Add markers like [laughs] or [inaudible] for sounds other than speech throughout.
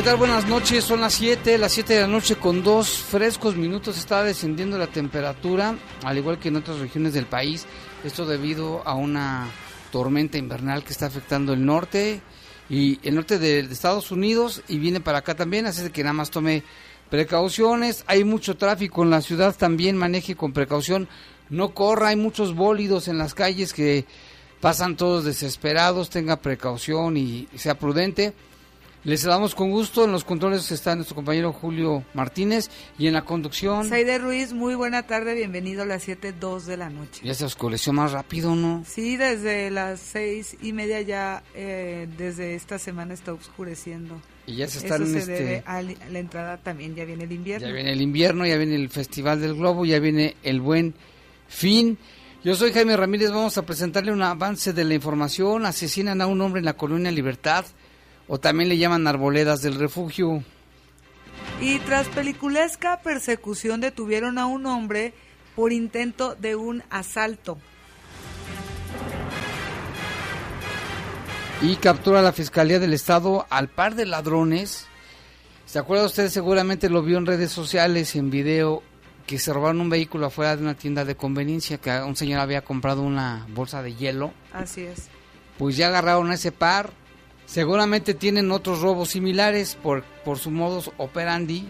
¿Qué tal? Buenas noches, son las 7, las 7 de la noche con dos frescos minutos está descendiendo la temperatura, al igual que en otras regiones del país, esto debido a una tormenta invernal que está afectando el norte y el norte de, Estados Unidos y viene para acá también, así que nada más tome precauciones, hay mucho tráfico en la ciudad también, maneje con precaución, no corra, hay muchos bólidos en las calles que pasan todos desesperados, tenga precaución y sea prudente. Les damos con gusto. En los controles está nuestro compañero Julio Martínez y en la conducción. Saide Ruiz, muy buena tarde, bienvenido a las 7.02 de la noche. Ya se oscureció más rápido, ¿no? Sí, desde las seis y media ya, eh, desde esta semana está oscureciendo. Y ya se está Eso en se este... debe a la entrada también, ya viene el invierno. Ya viene el invierno, ya viene el Festival del Globo, ya viene el buen fin. Yo soy Jaime Ramírez, vamos a presentarle un avance de la información. Asesinan a un hombre en la colonia Libertad o también le llaman arboledas del refugio. Y tras peliculesca persecución detuvieron a un hombre por intento de un asalto. Y captura la Fiscalía del Estado al par de ladrones. ¿Se acuerda usted? Seguramente lo vio en redes sociales, en video, que se robaron un vehículo afuera de una tienda de conveniencia, que un señor había comprado una bolsa de hielo. Así es. Pues ya agarraron a ese par, Seguramente tienen otros robos similares por, por su modus operandi.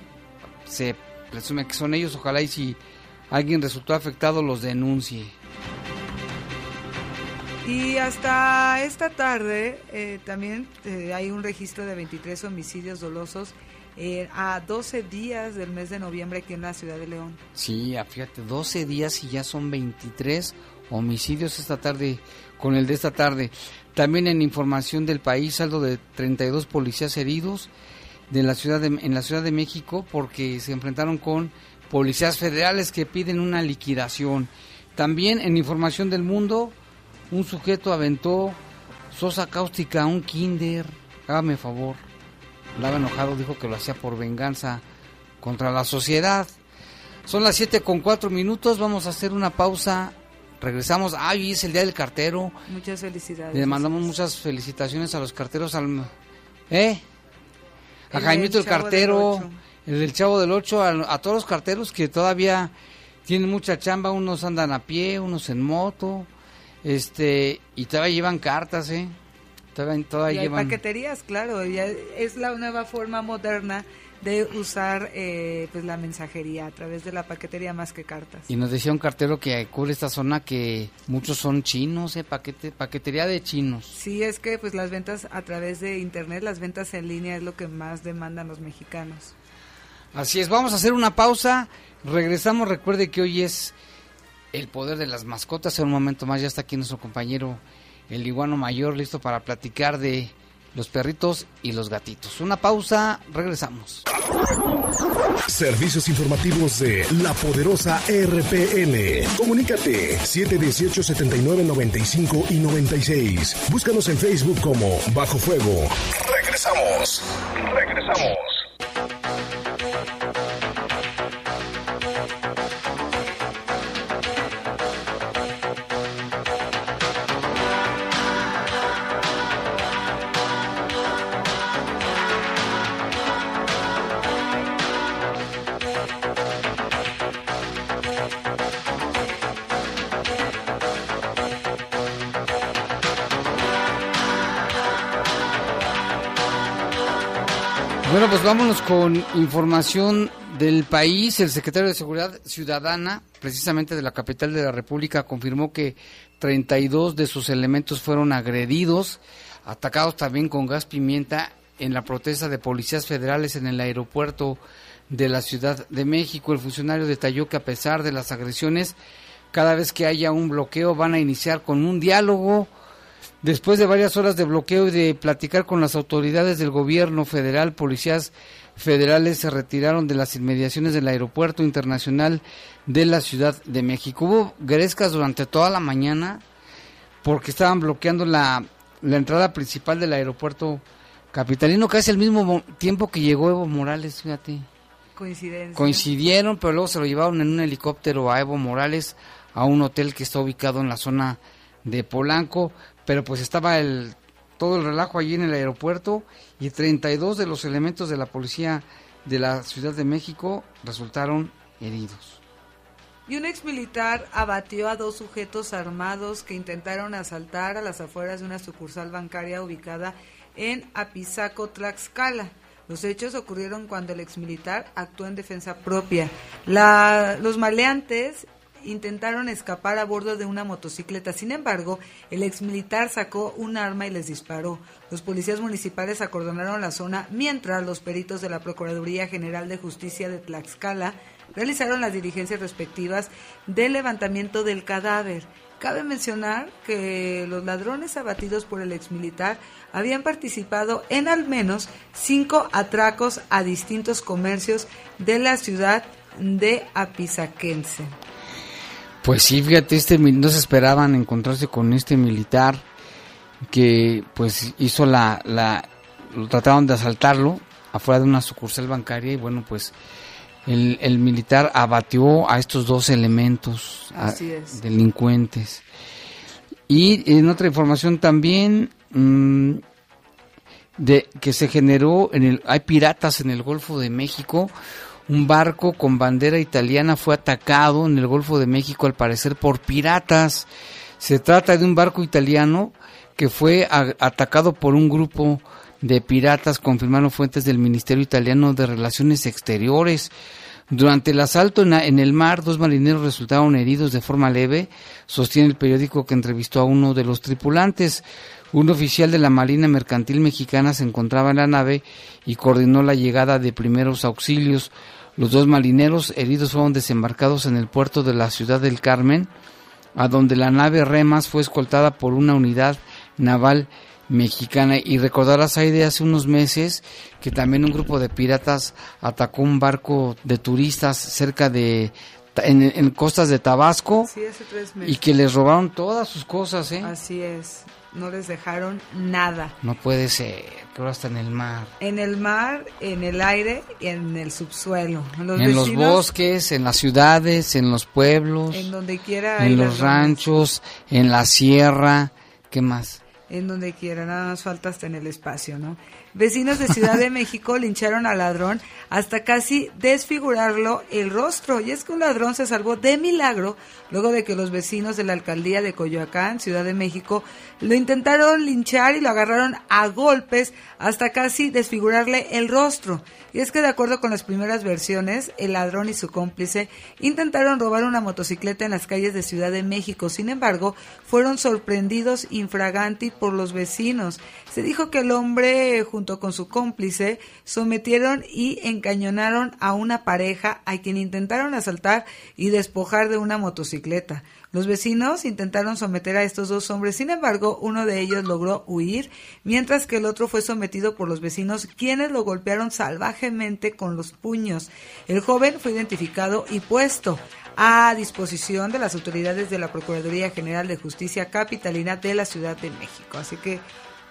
Se presume que son ellos. Ojalá y si alguien resultó afectado los denuncie. Y hasta esta tarde eh, también eh, hay un registro de 23 homicidios dolosos eh, a 12 días del mes de noviembre aquí en la ciudad de León. Sí, fíjate, 12 días y ya son 23 homicidios esta tarde con el de esta tarde. También en información del país, saldo de 32 policías heridos de la ciudad de, en la Ciudad de México porque se enfrentaron con policías federales que piden una liquidación. También en información del mundo, un sujeto aventó sosa cáustica a un kinder. Hágame favor. Lava enojado dijo que lo hacía por venganza contra la sociedad. Son las 7 con 4 minutos. Vamos a hacer una pausa regresamos. Hoy es el día del cartero. Muchas felicidades. Le mandamos muchas felicitaciones a los carteros. Al, ¿Eh? A Jaimito el cartero, el del Chavo del Ocho, a, todos los carteros que todavía tienen mucha chamba. Unos andan a pie, unos en moto. Este, y todavía llevan cartas, ¿eh? Todavía, todavía y llevan... paqueterías, claro. Ya es la nueva forma moderna de usar eh, pues la mensajería a través de la paquetería más que cartas. Y nos decía un cartero que cubre esta zona que muchos son chinos, eh, paquete, paquetería de chinos. Sí, es que pues las ventas a través de internet, las ventas en línea es lo que más demandan los mexicanos. Así es, vamos a hacer una pausa, regresamos, recuerde que hoy es el poder de las mascotas, en un momento más ya está aquí nuestro compañero el iguano mayor listo para platicar de los perritos y los gatitos. Una pausa, regresamos. Servicios informativos de la poderosa RPN. Comunícate 718 79 95 y 96. Búscanos en Facebook como Bajo Fuego. Regresamos. Regresamos. Vámonos con información del país. El secretario de Seguridad Ciudadana, precisamente de la capital de la República, confirmó que 32 de sus elementos fueron agredidos, atacados también con gas pimienta en la protesta de policías federales en el aeropuerto de la Ciudad de México. El funcionario detalló que a pesar de las agresiones, cada vez que haya un bloqueo van a iniciar con un diálogo Después de varias horas de bloqueo y de platicar con las autoridades del gobierno federal, policías federales se retiraron de las inmediaciones del aeropuerto internacional de la Ciudad de México. Hubo grescas durante toda la mañana porque estaban bloqueando la, la entrada principal del aeropuerto capitalino, casi al mismo tiempo que llegó Evo Morales, fíjate. Coincidencia. Coincidieron, pero luego se lo llevaron en un helicóptero a Evo Morales a un hotel que está ubicado en la zona de Polanco pero pues estaba el todo el relajo allí en el aeropuerto y 32 de los elementos de la policía de la Ciudad de México resultaron heridos. Y un ex militar abatió a dos sujetos armados que intentaron asaltar a las afueras de una sucursal bancaria ubicada en Apizaco, Tlaxcala. Los hechos ocurrieron cuando el exmilitar actuó en defensa propia. La, los maleantes intentaron escapar a bordo de una motocicleta. Sin embargo, el exmilitar sacó un arma y les disparó. Los policías municipales acordonaron la zona mientras los peritos de la Procuraduría General de Justicia de Tlaxcala realizaron las diligencias respectivas del levantamiento del cadáver. Cabe mencionar que los ladrones abatidos por el exmilitar habían participado en al menos cinco atracos a distintos comercios de la ciudad de Apizaquense. Pues sí, fíjate, este, no se esperaban encontrarse con este militar que pues hizo la, la, trataron de asaltarlo afuera de una sucursal bancaria y bueno, pues el, el militar abatió a estos dos elementos delincuentes. Y en otra información también mm, de que se generó en el hay piratas en el Golfo de México un barco con bandera italiana fue atacado en el Golfo de México al parecer por piratas. Se trata de un barco italiano que fue atacado por un grupo de piratas, confirmaron fuentes del Ministerio Italiano de Relaciones Exteriores. Durante el asalto en, el mar, dos marineros resultaron heridos de forma leve, sostiene el periódico que entrevistó a uno de los tripulantes. Un oficial de la Marina Mercantil Mexicana se encontraba en la nave y coordinó la llegada de primeros auxilios. Los dos marineros heridos fueron desembarcados en el puerto de la ciudad del Carmen, a donde la nave Remas fue escoltada por una unidad naval mexicana. Y recordarás ahí de hace unos meses que también un grupo de piratas atacó un barco de turistas cerca de en, costas de Tabasco y que les robaron todas sus cosas, ¿eh? Así es no les dejaron nada. No puede ser, ahora está en el mar. En el mar, en el aire y en el subsuelo. en los bosques, en las ciudades, en los pueblos. En donde quiera. En los ranchos, en la sierra, ¿qué más? En donde quiera, nada más falta hasta en el espacio, ¿no? Vecinos de Ciudad de México lincharon al ladrón hasta casi desfigurarlo el rostro. Y es que un ladrón se salvó de milagro luego de que los vecinos de la alcaldía de Coyoacán, Ciudad de México, lo intentaron linchar y lo agarraron a golpes hasta casi desfigurarle el rostro. Y es que de acuerdo con las primeras versiones, el ladrón y su cómplice intentaron robar una motocicleta en las calles de Ciudad de México. Sin embargo, fueron sorprendidos infraganti por los vecinos. Se dijo que el hombre con su cómplice sometieron y encañonaron a una pareja a quien intentaron asaltar y despojar de una motocicleta. Los vecinos intentaron someter a estos dos hombres, sin embargo, uno de ellos logró huir, mientras que el otro fue sometido por los vecinos, quienes lo golpearon salvajemente con los puños. El joven fue identificado y puesto a disposición de las autoridades de la Procuraduría General de Justicia Capitalina de la Ciudad de México. Así que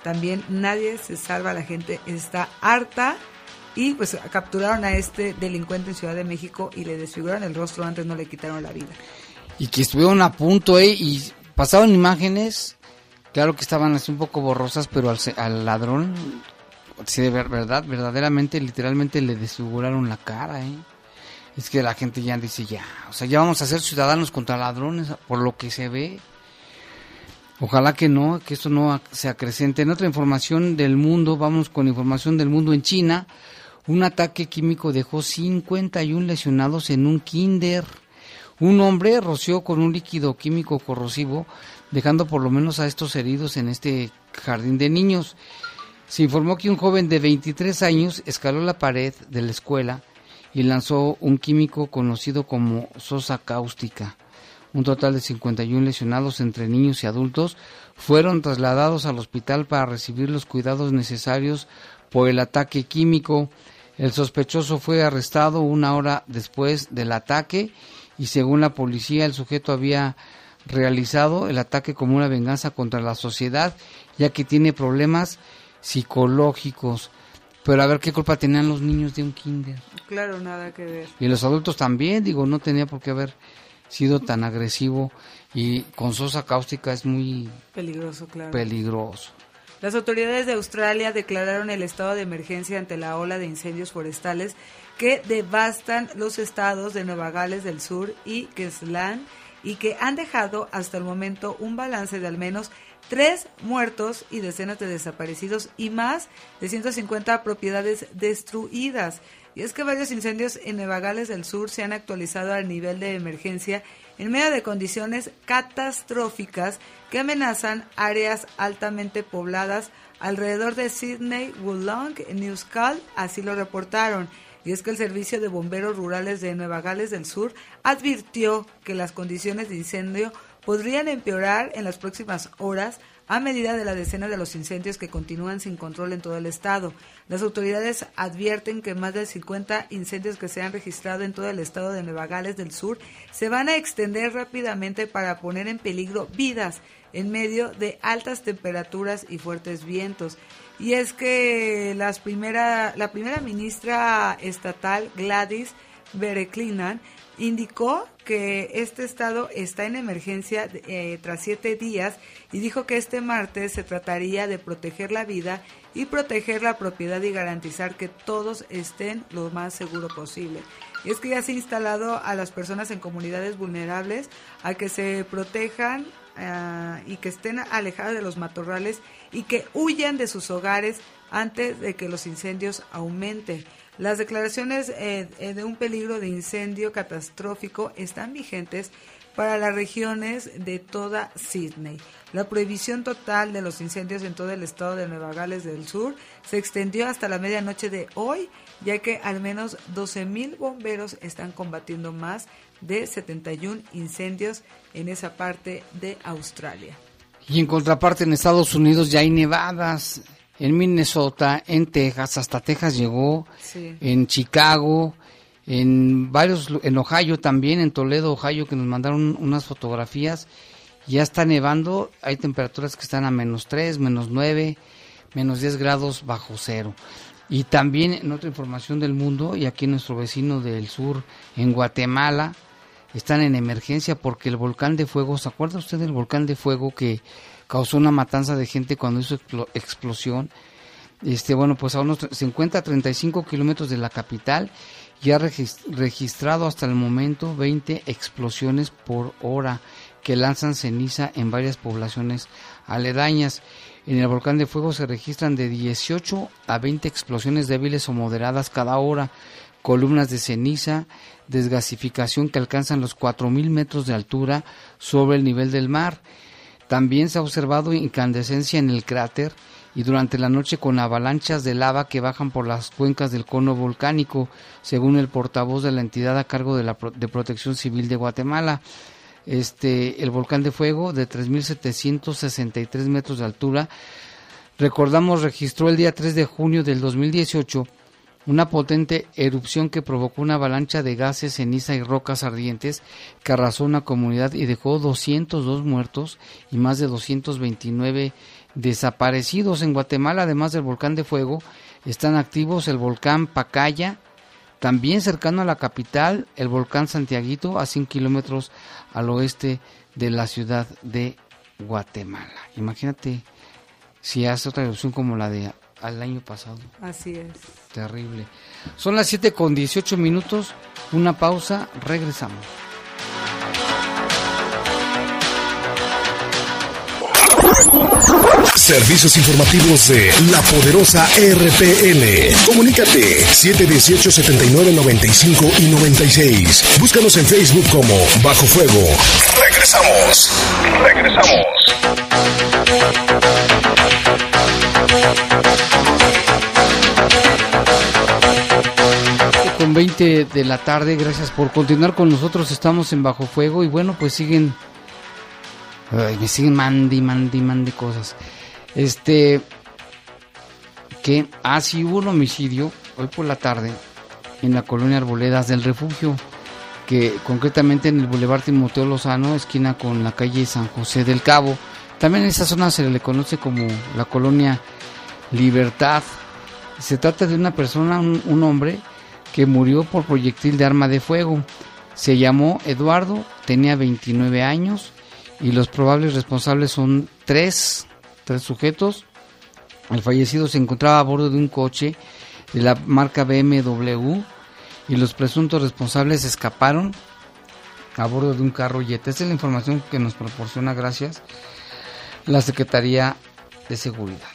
también nadie se salva, la gente está harta y pues capturaron a este delincuente en Ciudad de México y le desfiguraron el rostro, antes no le quitaron la vida. Y que estuvieron a punto, ¿eh? Y pasaron imágenes, claro que estaban así un poco borrosas, pero al, al ladrón, sí, de verdad, verdaderamente, literalmente le desfiguraron la cara, ¿eh? Es que la gente ya dice, ya, o sea, ya vamos a ser ciudadanos contra ladrones, por lo que se ve. Ojalá que no, que esto no se acrecente. En otra información del mundo, vamos con información del mundo en China. Un ataque químico dejó 51 lesionados en un kinder. Un hombre roció con un líquido químico corrosivo, dejando por lo menos a estos heridos en este jardín de niños. Se informó que un joven de 23 años escaló la pared de la escuela y lanzó un químico conocido como sosa cáustica. Un total de 51 lesionados entre niños y adultos fueron trasladados al hospital para recibir los cuidados necesarios por el ataque químico. El sospechoso fue arrestado una hora después del ataque y según la policía el sujeto había realizado el ataque como una venganza contra la sociedad ya que tiene problemas psicológicos. Pero a ver qué culpa tenían los niños de un kinder. Claro, nada que ver. Y los adultos también, digo, no tenía por qué haber sido tan agresivo y con sosa cáustica es muy peligroso, claro. Peligroso. Las autoridades de Australia declararon el estado de emergencia ante la ola de incendios forestales que devastan los estados de Nueva Gales del Sur y Queensland y que han dejado hasta el momento un balance de al menos tres muertos y decenas de desaparecidos y más de 150 propiedades destruidas. Y es que varios incendios en Nueva Gales del Sur se han actualizado al nivel de emergencia en medio de condiciones catastróficas que amenazan áreas altamente pobladas alrededor de Sydney, Wollong, Newscal, así lo reportaron. Y es que el Servicio de Bomberos Rurales de Nueva Gales del Sur advirtió que las condiciones de incendio podrían empeorar en las próximas horas a medida de la decena de los incendios que continúan sin control en todo el estado. Las autoridades advierten que más de 50 incendios que se han registrado en todo el estado de Nueva Gales del Sur se van a extender rápidamente para poner en peligro vidas en medio de altas temperaturas y fuertes vientos. Y es que las primera, la primera ministra estatal, Gladys Bereklinan, indicó que este estado está en emergencia eh, tras siete días y dijo que este martes se trataría de proteger la vida y proteger la propiedad y garantizar que todos estén lo más seguro posible. Es que ya se ha instalado a las personas en comunidades vulnerables a que se protejan ah, y que estén alejadas de los matorrales y que huyan de sus hogares antes de que los incendios aumenten. Las declaraciones eh, eh, de un peligro de incendio catastrófico están vigentes para las regiones de toda Sydney. La prohibición total de los incendios en todo el estado de Nueva Gales del Sur se extendió hasta la medianoche de hoy, ya que al menos 12.000 bomberos están combatiendo más de 71 incendios en esa parte de Australia. Y en contraparte en Estados Unidos ya hay nevadas en Minnesota, en Texas, hasta Texas llegó, en Chicago, en varios, en Ohio también, en Toledo, Ohio, que nos mandaron unas fotografías. Ya está nevando, hay temperaturas que están a menos 3, menos 9, menos 10 grados bajo cero. Y también en otra información del mundo, y aquí nuestro vecino del sur, en Guatemala, están en emergencia porque el volcán de fuego, ¿se acuerda usted del volcán de fuego que causó una matanza de gente cuando hizo explosión. Este, bueno, pues a unos, se encuentra a 35 kilómetros de la capital y ha registrado hasta el momento 20 explosiones por hora que lanzan ceniza en varias poblaciones aledañas. En el volcán de fuego se registran de 18 a 20 explosiones débiles o moderadas cada hora, columnas de ceniza, desgasificación que alcanzan los 4.000 metros de altura sobre el nivel del mar. También se ha observado incandescencia en el cráter y durante la noche con avalanchas de lava que bajan por las cuencas del cono volcánico, según el portavoz de la entidad a cargo de la de Protección Civil de Guatemala. este el volcán de fuego de 3.763 metros de altura. Recordamos, registró el día 3 de junio del 2018 una potente erupción que provocó una avalancha de gases, ceniza y rocas ardientes que arrasó una comunidad y dejó 202 muertos y más de 229 desaparecidos. En Guatemala, además del volcán de fuego, están activos el volcán Pacaya, también cercano a la capital, el volcán Santiaguito, a 100 kilómetros al oeste de la ciudad de Guatemala. Imagínate si hace otra erupción como la de al año pasado. Así es. Terrible. Son las 7 con 18 minutos, una pausa, regresamos. Servicios informativos de la poderosa RPL. Comunícate 718-7995 y 96. Búscanos en Facebook como Bajo Fuego. Regresamos. Regresamos. Con 20 de la tarde, gracias por continuar con nosotros. Estamos en Bajo Fuego y bueno, pues siguen Ay, me siguen mandi, mandi, mandi cosas. Este, que, ah, sí hubo un homicidio hoy por la tarde en la colonia Arboledas del Refugio, que concretamente en el Boulevard Timoteo Lozano, esquina con la calle San José del Cabo. También en esa zona se le conoce como la colonia Libertad. Se trata de una persona, un, un hombre, que murió por proyectil de arma de fuego. Se llamó Eduardo, tenía 29 años y los probables responsables son tres, tres sujetos. El fallecido se encontraba a bordo de un coche de la marca BMW y los presuntos responsables escaparon a bordo de un carro Jetta. Esta es la información que nos proporciona, gracias, la Secretaría de Seguridad.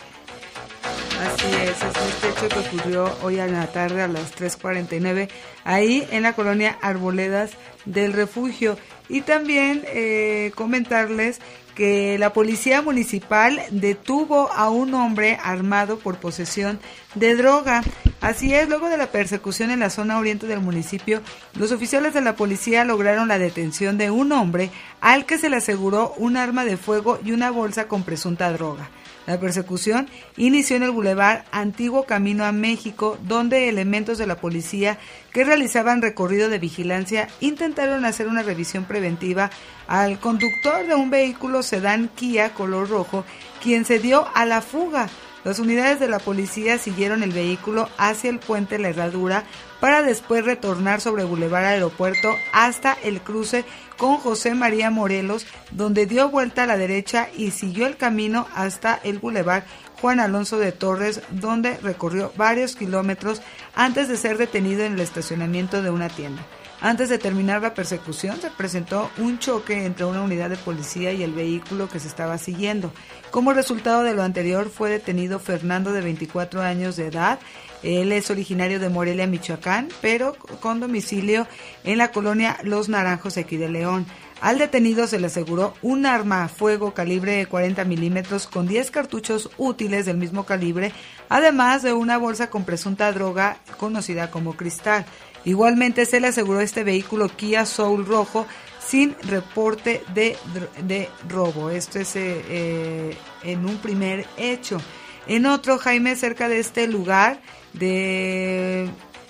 Así es, es este hecho que ocurrió hoy a la tarde a las 3.49, ahí en la colonia Arboledas del Refugio. Y también eh, comentarles que la policía municipal detuvo a un hombre armado por posesión de droga. Así es, luego de la persecución en la zona oriente del municipio, los oficiales de la policía lograron la detención de un hombre al que se le aseguró un arma de fuego y una bolsa con presunta droga. La persecución inició en el bulevar Antiguo Camino a México, donde elementos de la policía que realizaban recorrido de vigilancia intentaron hacer una revisión preventiva al conductor de un vehículo sedán Kia color rojo, quien se dio a la fuga. Las unidades de la policía siguieron el vehículo hacia el puente La Herradura para después retornar sobre Boulevard Aeropuerto hasta el cruce con José María Morelos, donde dio vuelta a la derecha y siguió el camino hasta el Boulevard Juan Alonso de Torres, donde recorrió varios kilómetros antes de ser detenido en el estacionamiento de una tienda. Antes de terminar la persecución, se presentó un choque entre una unidad de policía y el vehículo que se estaba siguiendo. Como resultado de lo anterior, fue detenido Fernando de 24 años de edad. Él es originario de Morelia, Michoacán, pero con domicilio en la colonia Los Naranjos, aquí de León. Al detenido se le aseguró un arma a fuego calibre de 40 milímetros con 10 cartuchos útiles del mismo calibre, además de una bolsa con presunta droga conocida como cristal. Igualmente se le aseguró este vehículo Kia Soul rojo sin reporte de, de robo. Esto es eh, eh, en un primer hecho. En otro, Jaime, cerca de este lugar de,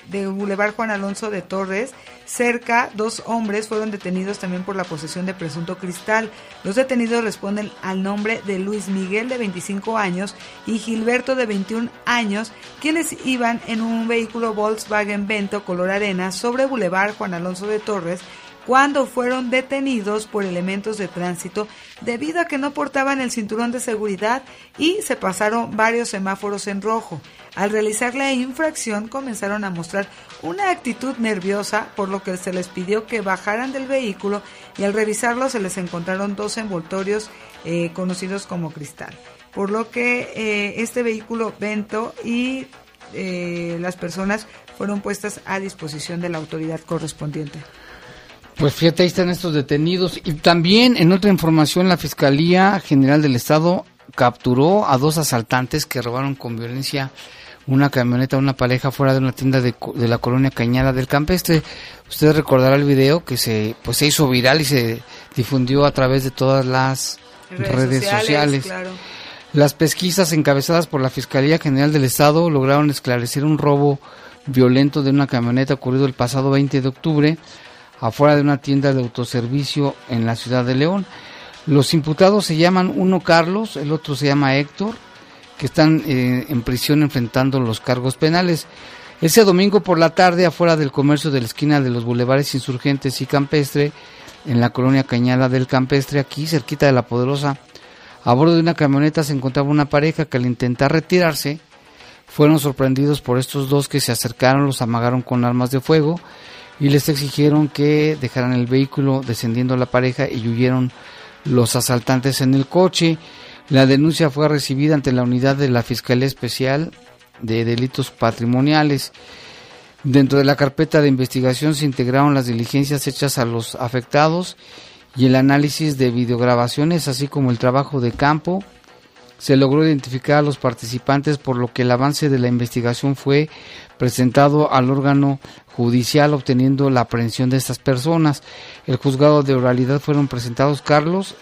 de Boulevard Juan Alonso de Torres, Cerca, dos hombres fueron detenidos también por la posesión de presunto cristal. Los detenidos responden al nombre de Luis Miguel, de 25 años, y Gilberto, de 21 años, quienes iban en un vehículo Volkswagen Vento color arena sobre Boulevard Juan Alonso de Torres cuando fueron detenidos por elementos de tránsito debido a que no portaban el cinturón de seguridad y se pasaron varios semáforos en rojo. Al realizar la infracción comenzaron a mostrar una actitud nerviosa, por lo que se les pidió que bajaran del vehículo y al revisarlo se les encontraron dos envoltorios eh, conocidos como cristal. Por lo que eh, este vehículo Vento y eh, las personas fueron puestas a disposición de la autoridad correspondiente. Pues fíjate, ahí están estos detenidos. Y también en otra información, la Fiscalía General del Estado capturó a dos asaltantes que robaron con violencia una camioneta, una pareja fuera de una tienda de, de la colonia Cañada del Campestre. Usted recordará el video que se, pues, se hizo viral y se difundió a través de todas las redes, sociales. Las pesquisas encabezadas por la Fiscalía General del Estado lograron esclarecer un robo violento de una camioneta ocurrido el pasado 20 de octubre afuera de una tienda de autoservicio en la ciudad de León. Los imputados se llaman uno Carlos, el otro se llama Héctor, que están eh, en prisión enfrentando los cargos penales. Ese domingo por la tarde, afuera del comercio de la esquina de los bulevares Insurgentes y Campestre, en la colonia Cañada del Campestre, aquí cerquita de la Poderosa, a bordo de una camioneta se encontraba una pareja que al intentar retirarse, fueron sorprendidos por estos dos que se acercaron, los amagaron con armas de fuego y les exigieron que dejaran el vehículo descendiendo la pareja y huyeron los asaltantes en el coche. La denuncia fue recibida ante la unidad de la Fiscalía Especial de Delitos Patrimoniales. Dentro de la carpeta de investigación se integraron las diligencias hechas a los afectados y el análisis de videograbaciones, así como el trabajo de campo. Se logró identificar a los participantes, por lo que el avance de la investigación fue presentado al órgano judicial obteniendo la aprehensión de estas personas. El juzgado de oralidad fueron presentados Carlos,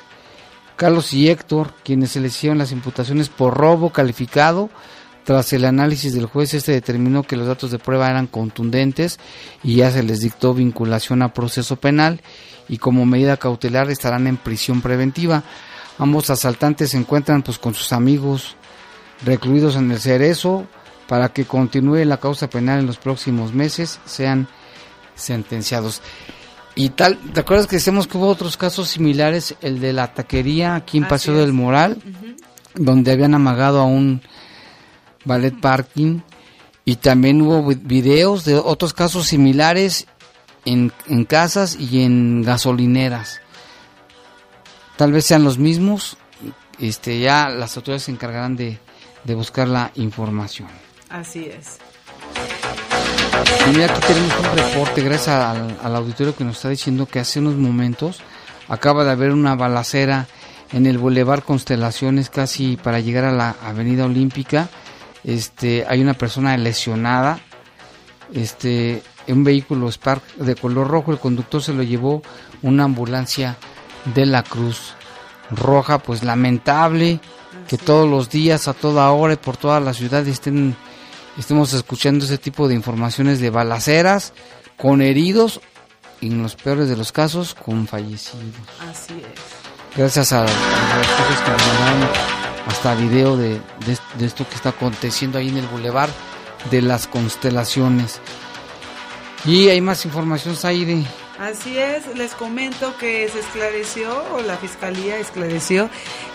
Carlos y Héctor, quienes se les hicieron las imputaciones por robo calificado. Tras el análisis del juez, este determinó que los datos de prueba eran contundentes y ya se les dictó vinculación a proceso penal y como medida cautelar estarán en prisión preventiva. Ambos asaltantes se encuentran pues con sus amigos recluidos en el cerezo para que continúe la causa penal en los próximos meses, sean sentenciados. Y tal, ¿te acuerdas que decimos que hubo otros casos similares? El de la taquería aquí en Paseo del Moral, donde habían amagado a un ballet parking. Y también hubo videos de otros casos similares en, en casas y en gasolineras. Tal vez sean los mismos. Este, ya las autoridades se encargarán de, de buscar la información. Así es. Y mira, aquí tenemos un reporte, gracias al, al, auditorio que nos está diciendo que hace unos momentos acaba de haber una balacera en el Boulevard Constelaciones, casi para llegar a la Avenida Olímpica. Este, hay una persona lesionada. Este, un vehículo Spark de color rojo, el conductor se lo llevó una ambulancia de la Cruz Roja, pues lamentable que todos los días, a toda hora y por toda la ciudad estén estemos escuchando ese tipo de informaciones de balaceras con heridos y en los peores de los casos con fallecidos. Así es. Gracias a, a las cosas que nos mandaron hasta video de, de, de, esto que está aconteciendo ahí en el bulevar de las constelaciones. Y hay más información, Zaire. Así es, les comento que se esclareció, o la fiscalía esclareció,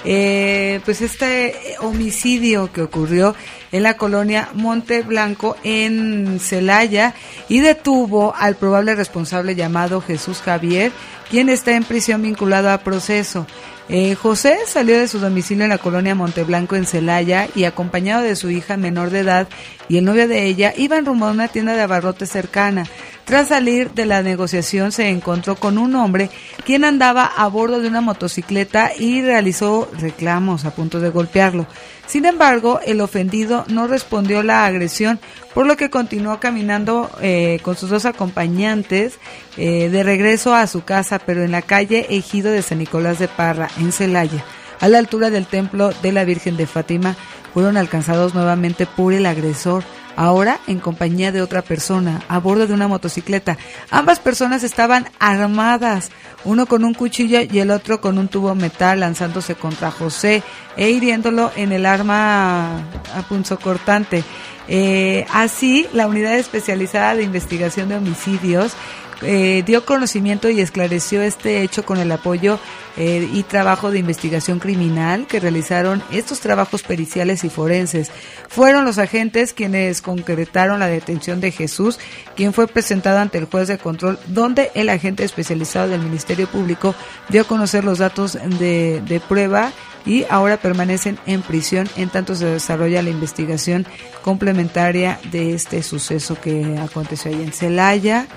eh, pues este homicidio que ocurrió en la colonia Monte Blanco en Celaya y detuvo al probable responsable llamado Jesús Javier, quien está en prisión vinculado a proceso. Eh, José salió de su domicilio en la colonia Monteblanco en Celaya y acompañado de su hija menor de edad y el novio de ella iban rumbo a una tienda de abarrotes cercana. Tras salir de la negociación se encontró con un hombre quien andaba a bordo de una motocicleta y realizó reclamos a punto de golpearlo. Sin embargo, el ofendido no respondió la agresión, por lo que continuó caminando eh, con sus dos acompañantes eh, de regreso a su casa, pero en la calle Ejido de San Nicolás de Parra, en Celaya. A la altura del templo de la Virgen de Fátima, fueron alcanzados nuevamente por el agresor, ahora en compañía de otra persona, a bordo de una motocicleta. Ambas personas estaban armadas, uno con un cuchillo y el otro con un tubo metal lanzándose contra José e hiriéndolo en el arma a punzocortante. Eh, así, la unidad especializada de investigación de homicidios eh, dio conocimiento y esclareció este hecho con el apoyo eh, y trabajo de investigación criminal que realizaron estos trabajos periciales y forenses. Fueron los agentes quienes concretaron la detención de Jesús, quien fue presentado ante el juez de control, donde el agente especializado del Ministerio Público dio a conocer los datos de, prueba y ahora permanecen en prisión en tanto se desarrolla la investigación complementaria de este suceso que aconteció ahí en Celaya.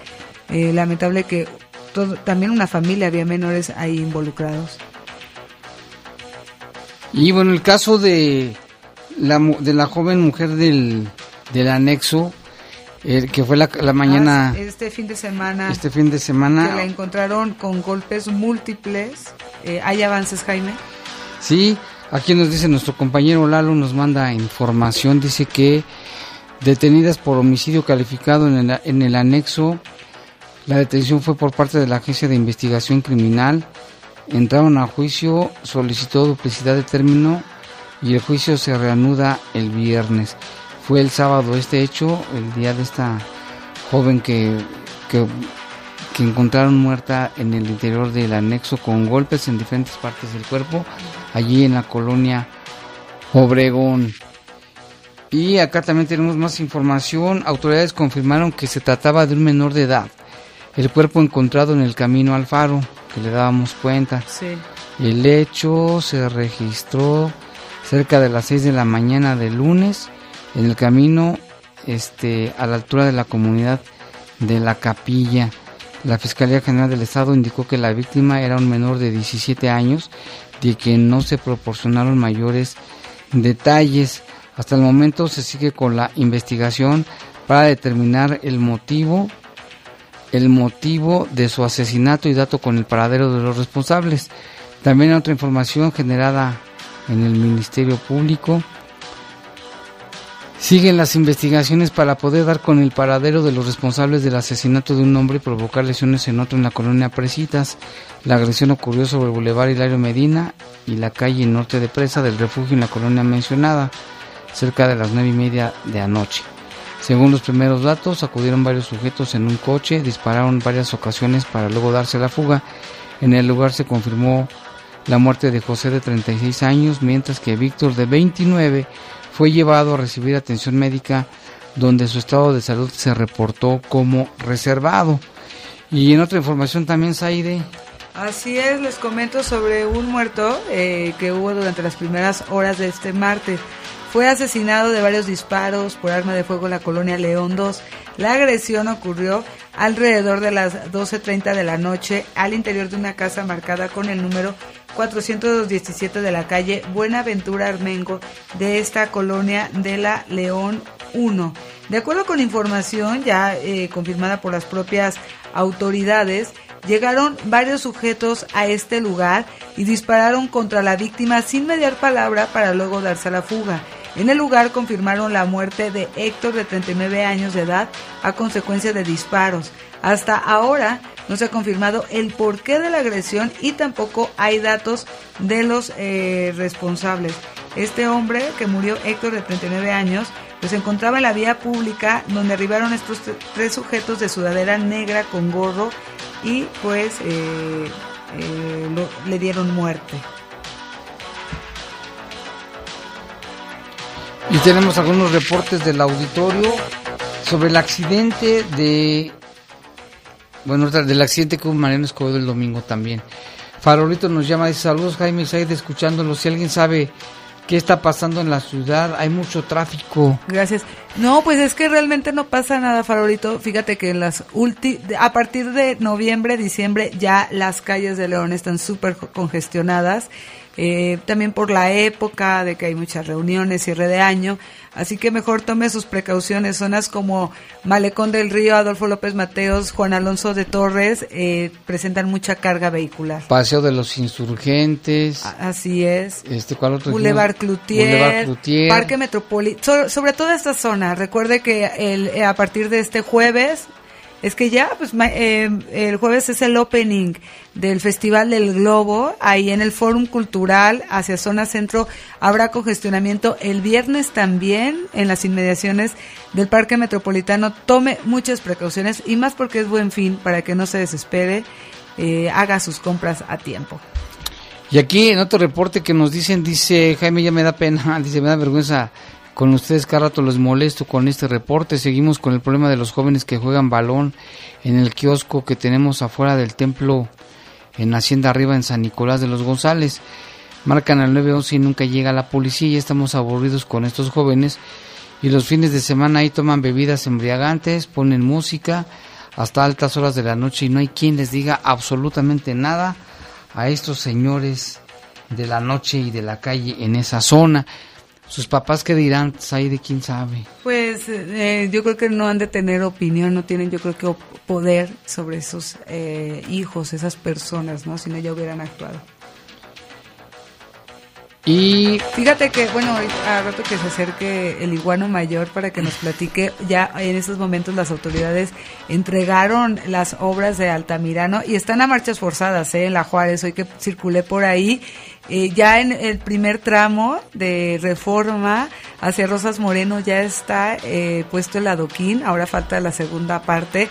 Eh, lamentable que todo, también una familia había menores ahí involucrados. Y bueno, el caso de la, de la joven mujer del del anexo, que fue la, mañana... Ah, este fin de semana. Este fin de semana. Que la encontraron con golpes múltiples. Eh, ¿Hay avances, Jaime? Sí, aquí nos dice nuestro compañero Lalo, nos manda información, dice que detenidas por homicidio calificado en el, en el anexo, la detención fue por parte de la Agencia de Investigación Criminal, entraron a juicio, solicitó duplicidad de término y el juicio se reanuda el viernes. Fue el sábado este hecho, el día de esta joven que, que, encontraron muerta en el interior del anexo con golpes en diferentes partes del cuerpo, allí en la colonia Obregón. Y acá también tenemos más información. Autoridades confirmaron que se trataba de un menor de edad. El cuerpo encontrado en el camino al faro, que le dábamos cuenta. El hecho se registró cerca de las 6 de la mañana del lunes en el camino este, a la altura de la comunidad de la capilla. La Fiscalía General del Estado indicó que la víctima era un menor de 17 años, de quien no se proporcionaron mayores detalles. Hasta el momento se sigue con la investigación para determinar el motivo el motivo de su asesinato y dato con el paradero de los responsables. También otra información generada en el Ministerio Público. Siguen las investigaciones para poder dar con el paradero de los responsables del asesinato de un hombre y provocar lesiones en otro en la colonia Presitas. La agresión ocurrió sobre el Boulevard Hilario Medina y la calle norte de Presa del refugio en la colonia mencionada, cerca de las nueve y media de anoche. Según los primeros datos, acudieron varios sujetos en un coche, dispararon varias ocasiones para luego darse la fuga. En el lugar se confirmó la muerte de José de 36 años, mientras que Víctor de 29 fue llevado a recibir atención médica donde su estado de salud se reportó como reservado. Y en otra información también, Saide. Así es, les comento sobre un muerto eh, que hubo durante las primeras horas de este martes. Fue asesinado de varios disparos por arma de fuego en la colonia León 2. La agresión ocurrió alrededor de las 12.30 de la noche al interior de una casa marcada con el número 417 de la calle Buenaventura Armengo de esta colonia de la León 1. De acuerdo con información ya eh, confirmada por las propias autoridades, llegaron varios sujetos a este lugar y dispararon contra la víctima sin mediar palabra para luego darse a la fuga. En el lugar confirmaron la muerte de Héctor de 39 años de edad a consecuencia de disparos. Hasta ahora no se ha confirmado el porqué de la agresión y tampoco hay datos de los eh, responsables. Este hombre que murió, Héctor de 39 años, pues se encontraba en la vía pública donde arribaron estos tres sujetos de sudadera negra con gorro y pues eh, eh, le dieron muerte. Y tenemos algunos reportes del auditorio sobre el accidente de. Bueno, del accidente que hubo Mariano Escobedo el domingo también. Farolito nos llama, dice saludos Jaime Said, escuchándolo. Si alguien sabe qué está pasando en la ciudad, hay mucho tráfico. Gracias. No, pues es que realmente no pasa nada, Farolito. Fíjate que en las a partir de noviembre, diciembre, ya las calles de León están súper congestionadas eh, también por la época de que hay muchas reuniones, cierre de año, así que mejor tome sus precauciones. Zonas como Malecón del Río, Adolfo López Mateos, Juan Alonso de Torres eh, presentan mucha carga vehicular. Paseo de los Insurgentes. Así es. Este, ¿cuál otro Boulevard Cloutier, Parque Metropolitano, sobre toda esta zona. Recuerde que el, eh, a partir de este jueves es que ya, pues eh, el jueves es el opening del Festival del Globo, ahí en el Fórum Cultural hacia Zona Centro habrá congestionamiento. El viernes también en las inmediaciones del Parque Metropolitano. Tome muchas precauciones y más porque es buen fin para que no se desespere, eh, haga sus compras a tiempo. Y aquí en otro reporte que nos dicen, dice Jaime, ya me da pena, [laughs] dice, me da vergüenza con ustedes cada rato les molesto con este reporte. Seguimos con el problema de los jóvenes que juegan balón en el kiosco que tenemos afuera del templo en Hacienda Arriba en San Nicolás de los González. Marcan al 911 y nunca llega la policía y estamos aburridos con estos jóvenes. Y los fines de semana ahí toman bebidas embriagantes, ponen música hasta altas horas de la noche y no hay quien les diga absolutamente nada a estos señores de la noche y de la calle en esa zona. Sus papás qué dirán, pues de quién sabe. Pues eh, yo creo que no han de tener opinión, no tienen yo creo que poder sobre esos eh, hijos, esas personas, ¿no? Si no ya hubieran actuado. Y fíjate que, bueno, a rato que se acerque el iguano mayor para que nos platique, ya en estos momentos las autoridades entregaron las obras de Altamirano y están a marchas forzadas, ¿eh? En la Juárez, hoy que circulé por ahí, eh, ya en el primer tramo de reforma hacia Rosas Moreno ya está eh, puesto el adoquín, ahora falta la segunda parte,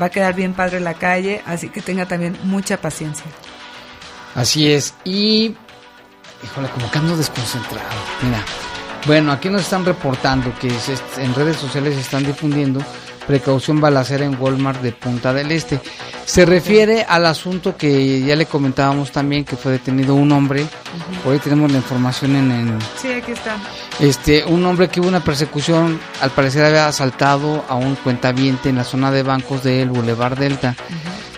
va a quedar bien padre la calle, así que tenga también mucha paciencia. Así es, y Híjole, como que ando desconcentrado. Mira, bueno, aquí nos están reportando que en redes sociales se están difundiendo precaución balacera en Walmart de Punta del Este. Se refiere al asunto que ya le comentábamos también que fue detenido un hombre. Hoy tenemos la información en, Sí, aquí está. Este, un hombre que hubo una persecución, al parecer había asaltado a un cuentaviente en la zona de bancos del Boulevard Delta.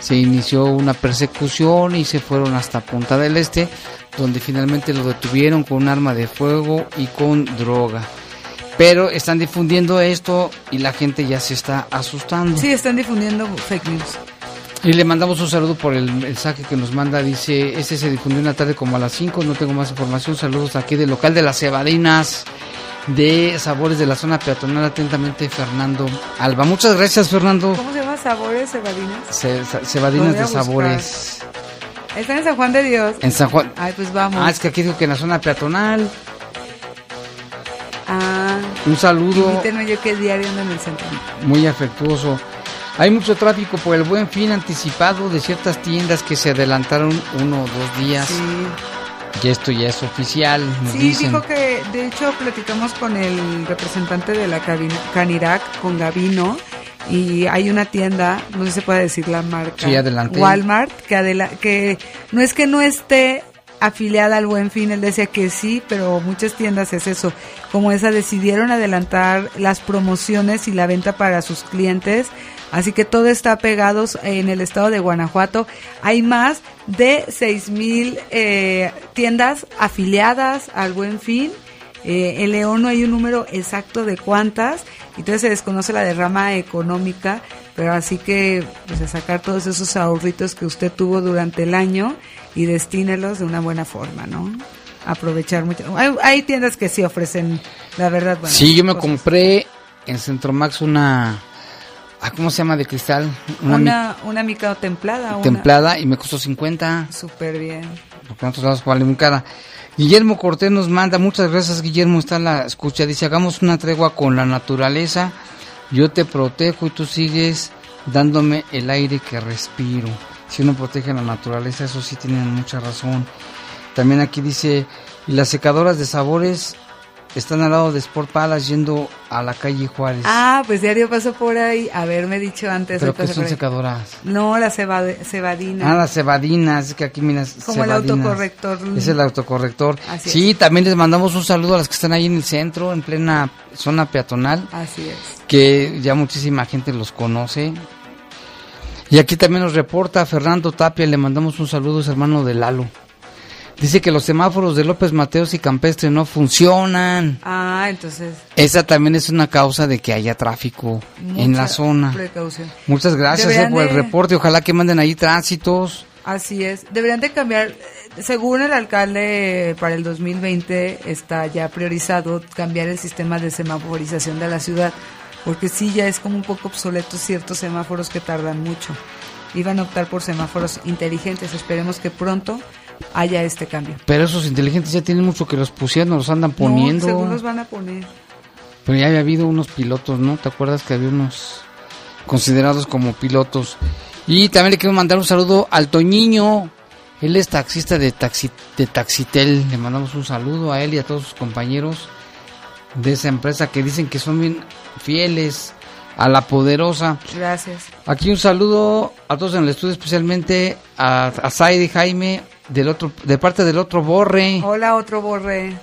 Se inició una persecución y se fueron hasta Punta del Este donde finalmente lo detuvieron con un arma de fuego y con droga. Pero están difundiendo esto y la gente ya se está asustando. Sí, están difundiendo fake news. Y le mandamos un saludo por el mensaje que nos manda. Dice, este se difundió en la tarde como a las 5, no tengo más información. Saludos aquí del local de las Cebadinas de Sabores de la zona peatonal. Atentamente, Fernando Alba. Muchas gracias, Fernando. ¿Cómo se llama? ¿Sabores Cebadinas? cebadinas de Sabores. Está en San Juan de Dios. En San Juan. Ay, pues vamos. Ah, es que aquí dijo que en la zona peatonal. Ah. Un saludo. Invítenme yo que diario ando en el centro. Muy afectuoso. Hay mucho tráfico por el buen fin anticipado de ciertas tiendas que se adelantaron uno o dos días. Sí. Y esto ya es oficial. sí, dijo que, de hecho, platicamos con el representante de la Canirac, con Gavino, y hay una tienda, no sé si se puede decir la marca, Walmart, que, que no es que no esté afiliada al Buen Fin, él decía que sí, pero muchas tiendas es eso, como esa decidieron adelantar las promociones y la venta para sus clientes, así que todo está pegado en el estado de Guanajuato. Hay más de seis mil eh, tiendas afiliadas al Buen Fin. Eh, en León no hay un número exacto de cuántas, entonces se desconoce la derrama económica, pero así que pues a sacar todos esos ahorritos que usted tuvo durante el año y destínelos de una buena forma, ¿no? Aprovechar mucho. Hay, tiendas que sí ofrecen, la verdad. Bueno, sí, yo me compré en Centro Max una ah, ¿Cómo se llama de cristal? Una, una, mica templada. Templada y me costó 50. Súper bien. Porque en otros lados vale muy cara. Guillermo Cortés nos manda, muchas gracias Guillermo, está la escucha, dice, hagamos una tregua con la naturaleza, yo te protejo y tú sigues dándome el aire que respiro. Si uno protege la naturaleza, eso sí tienen mucha razón. También aquí dice, y las secadoras de sabores están al lado de Sport Palace yendo a la calle Juárez. Ah, pues diario pasó por ahí, haberme dicho antes. ¿Pero qué son secadoras? No, las cebadinas. Ah, las cebadinas, es que aquí miras Como el autocorrector. Es el autocorrector. sí, también les mandamos un saludo a las que están ahí en el centro, en plena zona peatonal. Así es. Que ya muchísima gente los conoce. Y aquí también nos reporta Fernando Tapia, le mandamos un saludo, es hermano de Lalo. Dice que los semáforos de López Mateos y Campestre no funcionan. Ah, entonces. Esa también es una causa de que haya tráfico en la zona. Precaución. Muchas gracias eh, por el reporte. Ojalá que manden ahí tránsitos. Así es. Deberían de cambiar. Según el alcalde, para el 2020 está ya priorizado cambiar el sistema de semaforización de la ciudad. Porque sí, ya es como un poco obsoleto ciertos semáforos que tardan mucho. Iban a optar por semáforos inteligentes. Esperemos que pronto haya este cambio. Pero esos inteligentes ya tienen mucho que los pusieron, los andan poniendo. No, los van a poner. Pero ya había habido unos pilotos, ¿no? ¿Te acuerdas que había unos considerados como pilotos? Y también le quiero mandar un saludo al Toñiño. Él es taxista de, taxi, de Taxitel. Le mandamos un saludo a él y a todos sus compañeros de esa empresa que dicen que son bien fieles a la poderosa. Gracias. Aquí un saludo a todos en el estudio, especialmente a, a Saidi Jaime, del otro, de parte del otro Borre. Hola, otro Borre.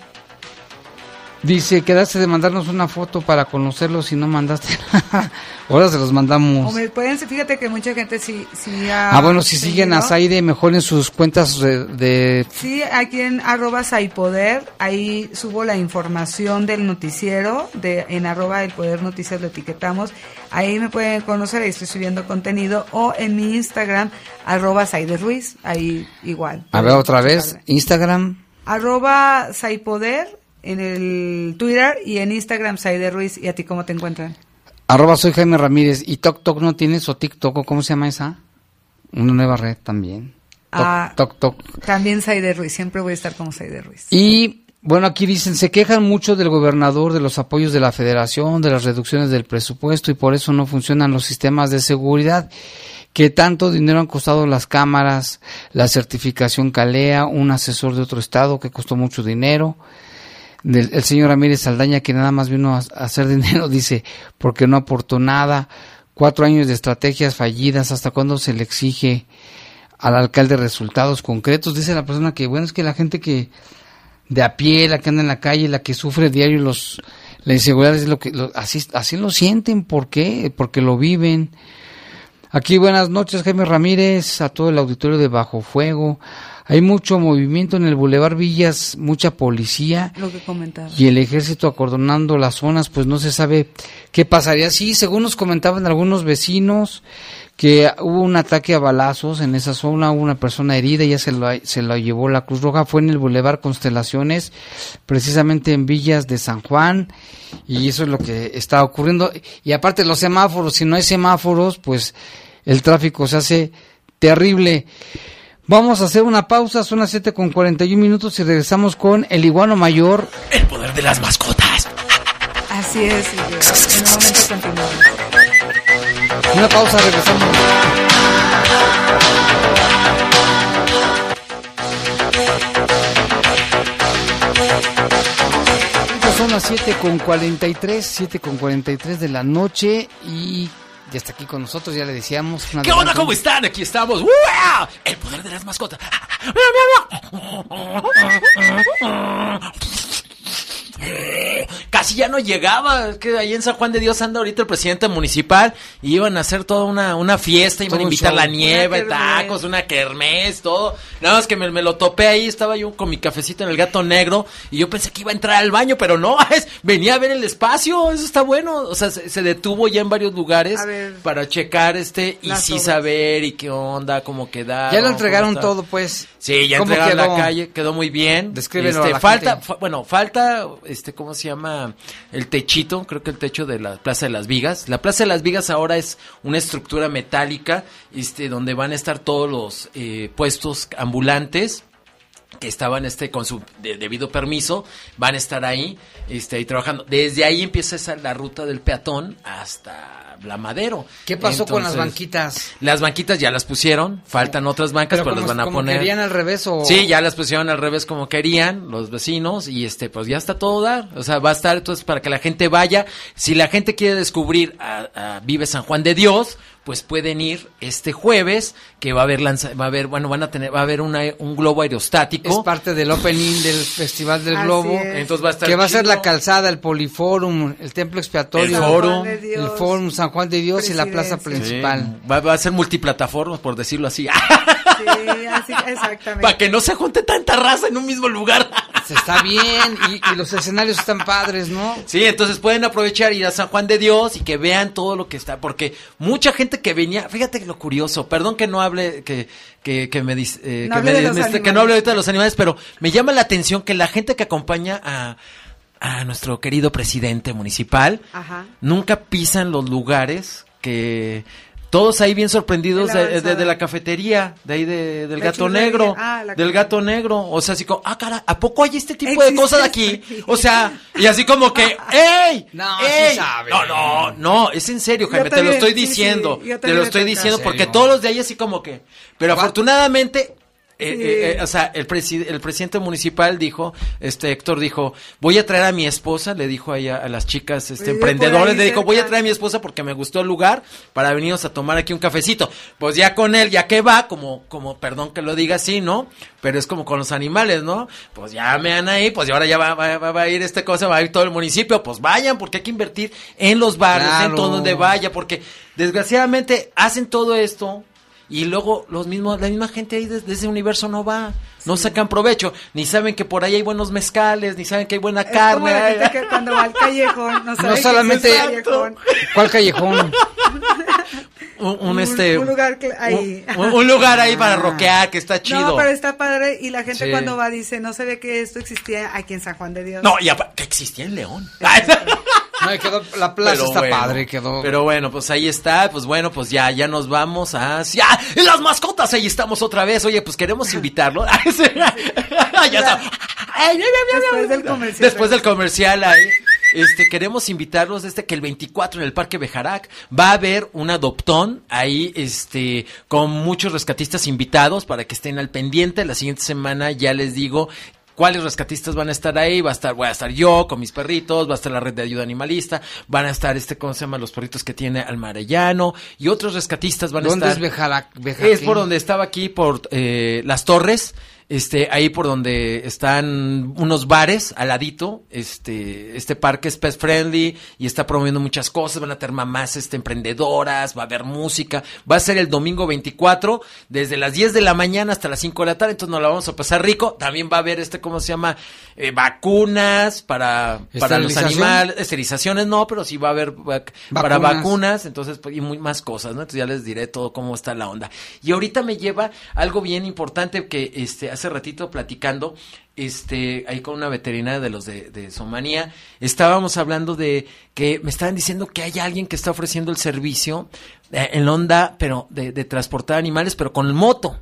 Dice, quedaste de mandarnos una foto para conocerlos y no mandaste. [laughs] Ahora se los mandamos. O me pueden, fíjate que mucha gente sí, sí Ah, bueno, si siguen a Saide, mejor en sus cuentas de, Sí, aquí en arroba Saipoder, ahí subo la información del noticiero, de en arroba el poder noticias lo etiquetamos. Ahí me pueden conocer, ahí estoy subiendo contenido. O en mi Instagram, arroba Saide Ruiz, ahí igual. A ver, otra vez, Instagram. Arroba Saipoder en el Twitter y en Instagram Saide Ruiz. ¿Y a ti cómo te encuentran? Arroba soy Jaime Ramírez. ¿Y TokTok no tienes o TikTok o cómo se llama esa? Una nueva red también. Ah, También Saide Ruiz. Siempre voy a estar como Saide Ruiz. Y bueno, aquí dicen, se quejan mucho del gobernador, de los apoyos de la federación, de las reducciones del presupuesto y por eso no funcionan los sistemas de seguridad que tanto dinero han costado las cámaras, la certificación Calea, un asesor de otro estado que costó mucho dinero el señor Ramírez Saldaña, que nada más vino a, hacer [laughs] dinero, dice, porque no aportó nada, cuatro años de estrategias fallidas, hasta cuándo se le exige al alcalde resultados concretos, dice la persona que, bueno, es que la gente que de a pie, la que anda en la calle, la que sufre diario los la inseguridad es lo que así así lo sienten, ¿por qué? Porque lo viven. Aquí buenas noches, Jaime Ramírez, a todo el auditorio de Bajo Fuego, hay mucho movimiento en el Boulevard Villas, mucha policía. Lo que Y el ejército acordonando las zonas, pues no se sabe qué pasaría. Sí, según nos comentaban algunos vecinos, que hubo un ataque a balazos en esa zona, hubo una persona herida, ya se lo, se lo llevó la Cruz Roja, fue en el Boulevard Constelaciones, precisamente en Villas de San Juan, y eso es lo que está ocurriendo. Y aparte los semáforos, si no hay semáforos, pues el tráfico se hace terrible. Vamos a hacer una pausa, son las 7 con 41 minutos y regresamos con el iguano mayor. El poder de las mascotas. Así es, en un momento continuamos. Una pausa, regresamos. Son las 7 con 43, 7 con 43 de la noche y ya está aquí con nosotros, ya le decíamos. ¿Qué onda? ¿Cómo están? Aquí estamos. El poder de las mascotas. Casi ya no llegaba, es que ahí en San Juan de Dios anda ahorita el presidente municipal y iban a hacer toda una, una fiesta, iban a invitar la nieve, tacos, una kermés, todo. Nada más que me, lo topé ahí, estaba yo con mi cafecito en el gato negro y yo pensé que iba a entrar al baño, pero no, [laughs] es, venía a ver el espacio, eso está bueno. O sea, se, detuvo ya en varios lugares para checar este y sí saber y qué onda, cómo quedar. Ya lo entregaron todo, pues. Sí, ya entregaron la calle, quedó muy bien. Descríbelo este, falta, bueno, falta este, ¿cómo se llama? El techito, creo que el techo de la Plaza de las Vigas. La Plaza de las Vigas ahora es una estructura metálica, este, donde van a estar todos los eh, puestos ambulantes que estaban este con su debido permiso van a estar ahí este ahí trabajando desde ahí empieza esa, la ruta del peatón hasta la Madero. ¿Qué pasó con las banquitas? Las banquitas ya las pusieron, faltan otras bancas, pero, las van a poner. querían al revés o...? Sí, ya las pusieron al revés como querían los vecinos y este, pues ya está todo dar. O sea, va a estar entonces para que la gente vaya. Si la gente quiere descubrir a Vive San Juan de Dios, pues pueden ir este jueves que va a haber lanza, va a haber bueno van a tener va a haber una, un globo aerostático es parte del opening del festival del globo entonces va a estar que va a ser la calzada el poliforum el templo expiatorio el forum el forum San Juan de Dios y la plaza principal. Va, va, a ser multiplataforma por decirlo así. [laughs] Sí así exactamente. Para que no se junte tanta raza en un mismo lugar. Está bien y, los escenarios están padres no sí entonces pueden aprovechar ir a San Juan de Dios y que vean todo lo que está porque mucha gente que venía, fíjate lo curioso, perdón que no hable, que, que, que me, dice eh, que, me, que no hable ahorita de los animales, pero me llama la atención que la gente que acompaña a, a nuestro querido presidente municipal. Nunca pisan los lugares que todos ahí bien sorprendidos de la, cafetería, de ahí del gato negro, ah, del gato negro, o sea, así como, ah, cara, ¿a poco hay este tipo de cosas aquí? O sea, y así como que, [laughs] ¡ey! No, ey! no, no, no, es en serio, Jaime, te lo estoy diciendo, te lo estoy diciendo porque todos los de ahí así como que, pero afortunadamente Eh, eh, eh, o sea, el, el presidente municipal dijo, este Héctor dijo, voy a traer a mi esposa, le dijo ahí a, las chicas este, emprendedores, le dijo, voy a traer a mi esposa porque me gustó el lugar para venirnos a tomar aquí un cafecito. Pues ya con él, ya que va, como, como, perdón que lo diga así, ¿no? Pero es como con los animales, ¿no? Pues ya me han ahí, pues y ahora ya va, va, a ir este cosa, va a ir todo el municipio, pues vayan, porque hay que invertir en los barrios, en todo donde vaya, porque desgraciadamente hacen todo esto y luego los mismos, la misma gente ahí de, ese universo no va, no sacan provecho, ni saben que por ahí hay buenos mezcales, ni saben que hay buena carne. que cuando va al callejón, no, no solamente callejón. [laughs] ¿Cuál callejón? [laughs] un, este un lugar ahí un, lugar ahí para roquear que está chido. no pero está padre y la gente cuando va dice no se ve que esto existía aquí en San Juan de Dios no y que existía en León [laughs] la plaza está padre, quedó. Pero bueno, pues ahí está, pues bueno, pues ya, ya nos vamos a... ¡Ya! ¡Las mascotas! Ahí estamos otra vez. Oye, pues queremos invitarlo. [laughs] ya está. Después del comercial. Después del comercial ahí. Este, queremos invitarlos este que el 24 en el Parque Bejarac va a haber un adoptón ahí, este, con muchos rescatistas invitados para que estén al pendiente. La siguiente semana ya les digo cuáles rescatistas van a estar ahí, va a estar, voy a estar yo con mis perritos, va a estar la red de ayuda animalista, van a estar este, ¿cómo se llama? Los perritos que tiene Almarellano y otros rescatistas van a estar. ¿Dónde es Bejarac? Es por donde estaba aquí, por eh, las torres este, ahí por donde están unos bares al ladito, este, este parque es pet friendly y está promoviendo muchas cosas, van a tener mamás, este, emprendedoras, va a haber música, va a ser el domingo 24, desde las 10 de la mañana hasta las 5 de la tarde, entonces nos la vamos a pasar rico, también va a haber este, ¿cómo se llama? Eh, vacunas para, para los animales, esterilizaciones no, pero sí va a haber para vacunas, entonces, pues, y muy más cosas, ¿no? Entonces ya les diré todo cómo está la onda. Y ahorita me lleva algo bien importante que, este, hace ratito platicando, este, ahí con una veterinaria de los de, de Somanía, estábamos hablando de que me estaban diciendo que hay alguien que está ofreciendo el servicio eh, en onda, pero de, transportar animales, pero con moto.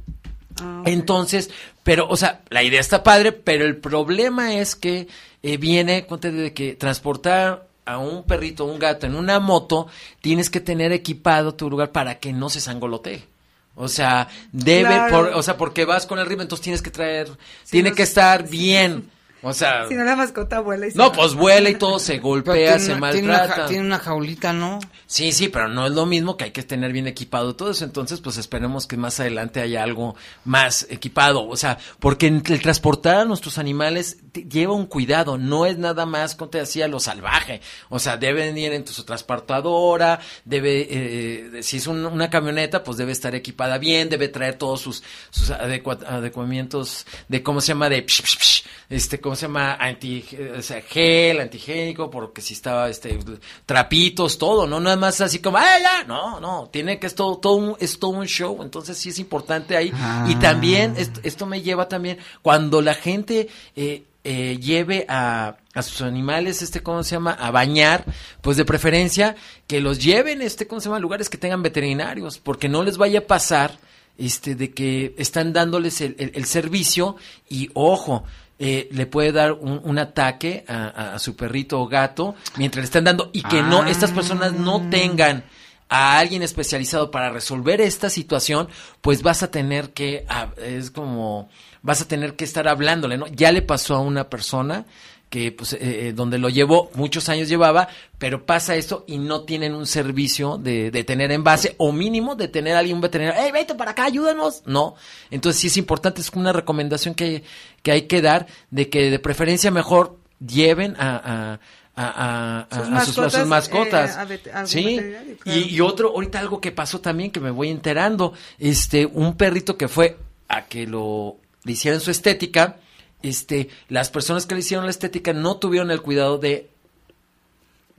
Ah, Entonces, pero, o sea, la idea está padre, pero el problema es que eh, viene, conte de que transportar a un perrito o un gato en una moto, tienes que tener equipado tu lugar para que no se sangolotee. O sea, debe, por, o sea, porque vas con el ritmo, entonces tienes que traer, tiene que estar bien. [laughs] O sea. Si no, la mascota vuela y se No, pues vuela y todo se golpea, se maltrata. Tiene una, jaulita, ¿no? Sí, sí, pero no es lo mismo que hay que tener bien equipado todo eso. Entonces, pues esperemos que más adelante haya algo más equipado. O sea, porque el transportar a nuestros animales lleva un cuidado. No es nada más, como te decía, lo salvaje. O sea, deben ir en su transportadora, debe, eh, si es una camioneta, pues debe estar equipada bien, debe traer todos sus, sus adecuamientos de, ¿cómo se llama? De, este, ¿cómo se llama? Anti, o sea, gel, antigénico, porque si estaba, este, trapitos, todo, ¿no? Nada más así como, ¡ah, ya! No, no, tiene que es todo, todo un, es todo un show, entonces sí es importante ahí. Y también, ah. esto, me lleva también, cuando la gente, eh, eh, lleve a, a, sus animales, este, ¿cómo se llama? A bañar, pues de preferencia que los lleven, este, ¿cómo se llama? Lugares que tengan veterinarios, porque no les vaya a pasar, este, de que están dándoles el, el servicio y, ojo, eh, le puede dar un, ataque a, su perrito o gato mientras le están dando y que no, estas personas no ah. tengan a alguien especializado para resolver esta situación, pues vas a tener que, ah, es como, vas a tener que estar hablándole, ¿no? Ya le pasó a una persona que pues eh, eh, donde lo llevó, muchos años llevaba, pero pasa esto y no tienen un servicio de, de tener en base o mínimo de tener a alguien un veterinario, hey, vete para acá, ayúdanos. No, entonces sí es importante, es una recomendación que, que hay que dar de que de preferencia mejor lleven a, a, a, sus, mascotas. Eh, sí, y, y, otro, ahorita algo que pasó también que me voy enterando, este, un perrito que fue a que lo le hicieran su estética, este, las personas que le hicieron la estética no tuvieron el cuidado de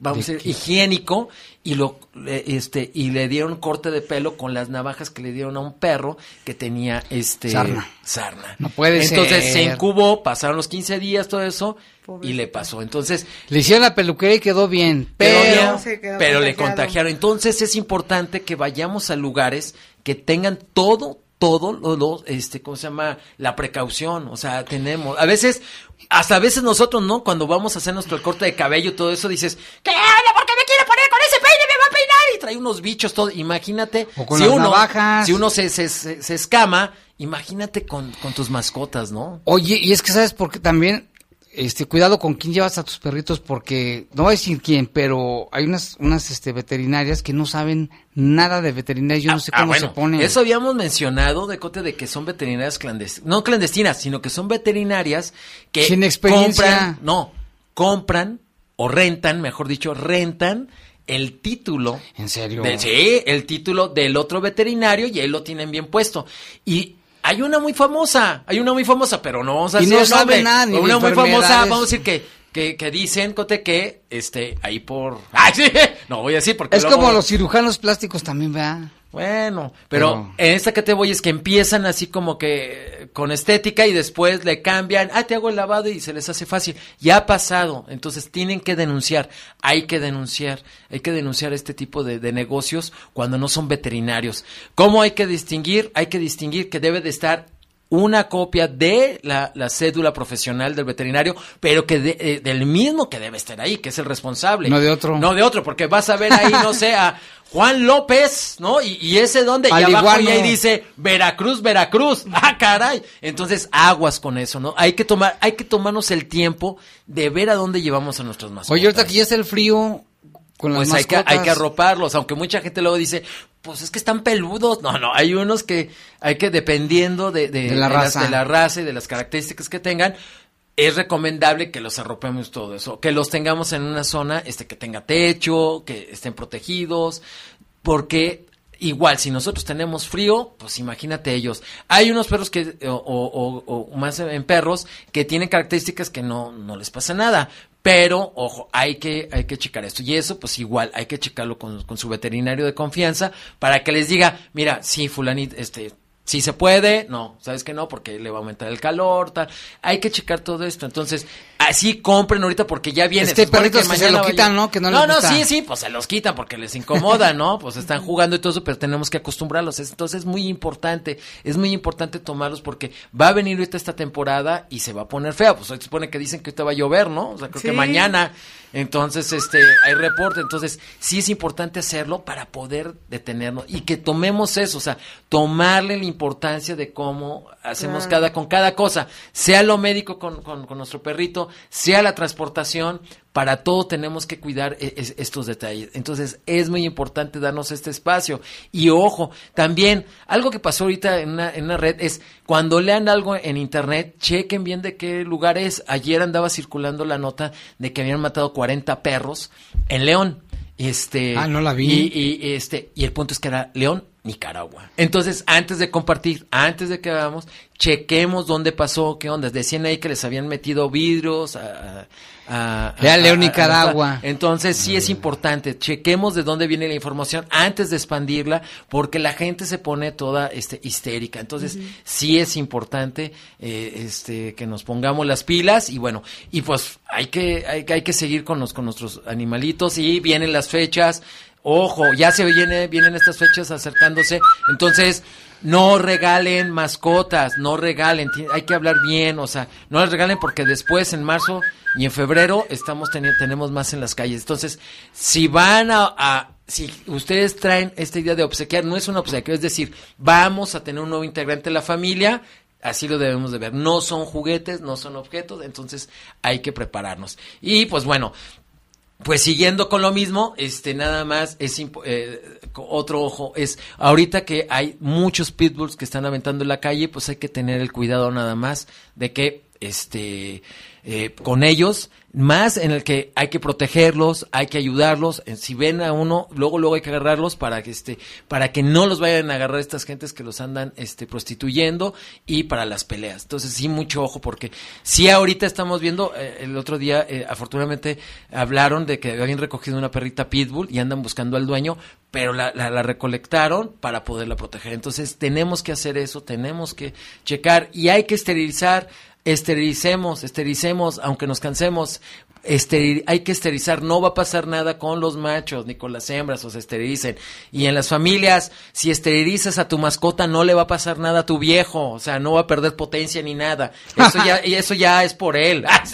vamos a decir, higiénico y lo este y le dieron corte de pelo con las navajas que le dieron a un perro que tenía este sarna. sarna. No puede Entonces se incubó, pasaron los 15 días todo eso y le pasó. Entonces, le hicieron la peluquería y quedó bien, pero, pero le contagiaron. Entonces es importante que vayamos a lugares que tengan todo todo lo, este, ¿cómo se llama? La precaución, o sea, tenemos, a veces, hasta a veces nosotros, ¿no? Cuando vamos a hacer nuestro corte de cabello todo eso, dices, ¿qué habla? ¿Por qué me quiere poner con ese peine? Me va a peinar y trae unos bichos, todo. Imagínate, O con si, las uno, navajas. si uno se, se, se, se escama, imagínate con, con tus mascotas, ¿no? Oye, y es que sabes por qué también, este, cuidado con quién llevas a tus perritos, porque no voy a decir quién, pero hay unas, unas, este, veterinarias que no saben nada de veterinaria, yo no sé Ah, cómo bueno, se ponen. Eso habíamos mencionado, de Cote, de que son veterinarias clandestinas. No clandestinas, sino que son veterinarias que Sin experiencia. compran, no, compran o rentan, mejor dicho, rentan el título. ¿En serio? de- sí, el título del otro veterinario y ahí lo tienen bien puesto. Y hay una muy famosa, hay una muy famosa, pero no vamos a Y decir no sabe nada ni Una muy famosa, vamos a decir que, que, que dicen, Cote, que este, ahí por... [laughs] ¡Ay, sí! No voy a decir porque Es luego- como los cirujanos plásticos también, ¿verdad? Bueno, pero, Pero- en esta que te voy es que empiezan así como que con estética y después le cambian, ah, te hago el lavado y se les hace fácil. Ya ha pasado, entonces tienen que denunciar, hay que denunciar, hay que denunciar este tipo de, de negocios cuando no son veterinarios. ¿Cómo hay que distinguir? Hay que distinguir que debe de estar una copia de la, la cédula profesional del veterinario, pero que de- eh, del mismo que debe estar ahí, que es el responsable. No de otro. No de otro, porque vas a ver ahí, no sé, a Juan López, ¿no? Y, y ese donde, y abajo igual y ahí no. dice Veracruz, Veracruz. [laughs] Ah, caray. Entonces, aguas con eso, ¿no? Hay que tomar, hay que tomarnos el tiempo de ver a dónde llevamos a nuestros mascotas. Oye, ahorita que ya está el frío, con las Pues hay que, hay que arroparlos, aunque mucha gente luego dice, pues es que están peludos. No, no, hay unos que hay que, dependiendo de, de, De la raza. de la raza y de las características que tengan, es recomendable que los arropemos todo eso, que los tengamos en una zona este que tenga techo, que estén protegidos, porque igual si nosotros tenemos frío, pues imagínate ellos. Hay unos perros que o, o- o- o más en perros que tienen características que no no les pasa nada. Pero, ojo, hay que, hay que checar esto. Y eso, pues igual, hay que checarlo con, con su veterinario de confianza para que les diga, mira, sí, fulanito, este, sí se puede, no, sabes que no, porque le va a aumentar el calor, tal. Hay que checar todo esto. Entonces, así compren ahorita porque ya viene. Es que hay Se supone perritos que se lo quitan, ¿no? Que no no, les no, gusta. sí, sí, pues se los quitan porque les incomoda, ¿no? Pues están [laughs] jugando y todo eso, pero tenemos que acostumbrarlos. Es- Entonces es muy importante, es muy importante tomarlos porque va a venir ahorita esta temporada y se va a poner fea. Pues hoy se supone que dicen que ahorita va a llover, ¿no? O sea, creo que mañana. Entonces, este, hay reporte. Entonces, sí es importante hacerlo para poder detenernos y que tomemos eso, o sea, tomarle la importancia de cómo hacemos Claro. cada con cada cosa, sea lo médico con, con- con nuestro perrito, sea la transportación, para todo tenemos que cuidar e- es- estos detalles. Entonces es muy importante darnos este espacio. Y ojo, también algo que pasó ahorita en una, en una red es cuando lean algo en internet, chequen bien de qué lugar es. Ayer andaba circulando la nota de que habían matado 40 perros en León. Este, Ah, no la vi. Y, y, este, y el punto es que era León, Nicaragua. Entonces, antes de compartir, antes de que hagamos, chequemos dónde pasó, qué onda. Decían ahí que les habían metido vidrios a, a- a- León, a- a- Nicaragua. entonces sí es importante, chequemos de dónde viene la información antes de expandirla, porque la gente se pone toda este histérica. Entonces sí es importante eh, este que nos pongamos las pilas y bueno, y pues hay que hay, que- hay que seguir con los con nuestros animalitos y vienen las fechas. Ojo, ya se viene, vienen estas fechas acercándose. Entonces, no regalen mascotas, no regalen, hay que hablar bien, o sea, no las regalen porque después en marzo y en febrero estamos tenemos más en las calles. Entonces, si van a, si ustedes traen esta idea de obsequiar, no es un obsequio, es decir, vamos a tener un nuevo integrante en la familia, así lo debemos de ver. No son juguetes, no son objetos, entonces hay que prepararnos. Y pues bueno, pues siguiendo con lo mismo, este nada más es eh, otro ojo es ahorita que hay muchos pitbulls que están aventando en la calle, pues hay que tener el cuidado nada más de que este eh, con ellos más en el que hay que protegerlos, hay que ayudarlos, eh, si ven a uno, luego luego hay que agarrarlos para que este para que no los vayan a agarrar estas gentes que los andan este prostituyendo y para las peleas. Entonces, sí mucho ojo porque si ahorita estamos viendo eh, el otro día eh, afortunadamente hablaron de que habían recogido una perrita pitbull y andan buscando al dueño, pero la, la, la recolectaron para poderla proteger. Entonces, tenemos que hacer eso, tenemos que checar y hay que esterilizar Esterilicemos, esterilicemos, aunque nos cansemos. Esteril- hay que esterilizar, no va a pasar nada con los machos ni con las hembras, o se esterilicen. Y en las familias, si esterilizas a tu mascota, no le va a pasar nada a tu viejo, o sea, no va a perder potencia ni nada. Eso ya, [laughs] y eso ya es por él. [laughs] Ah.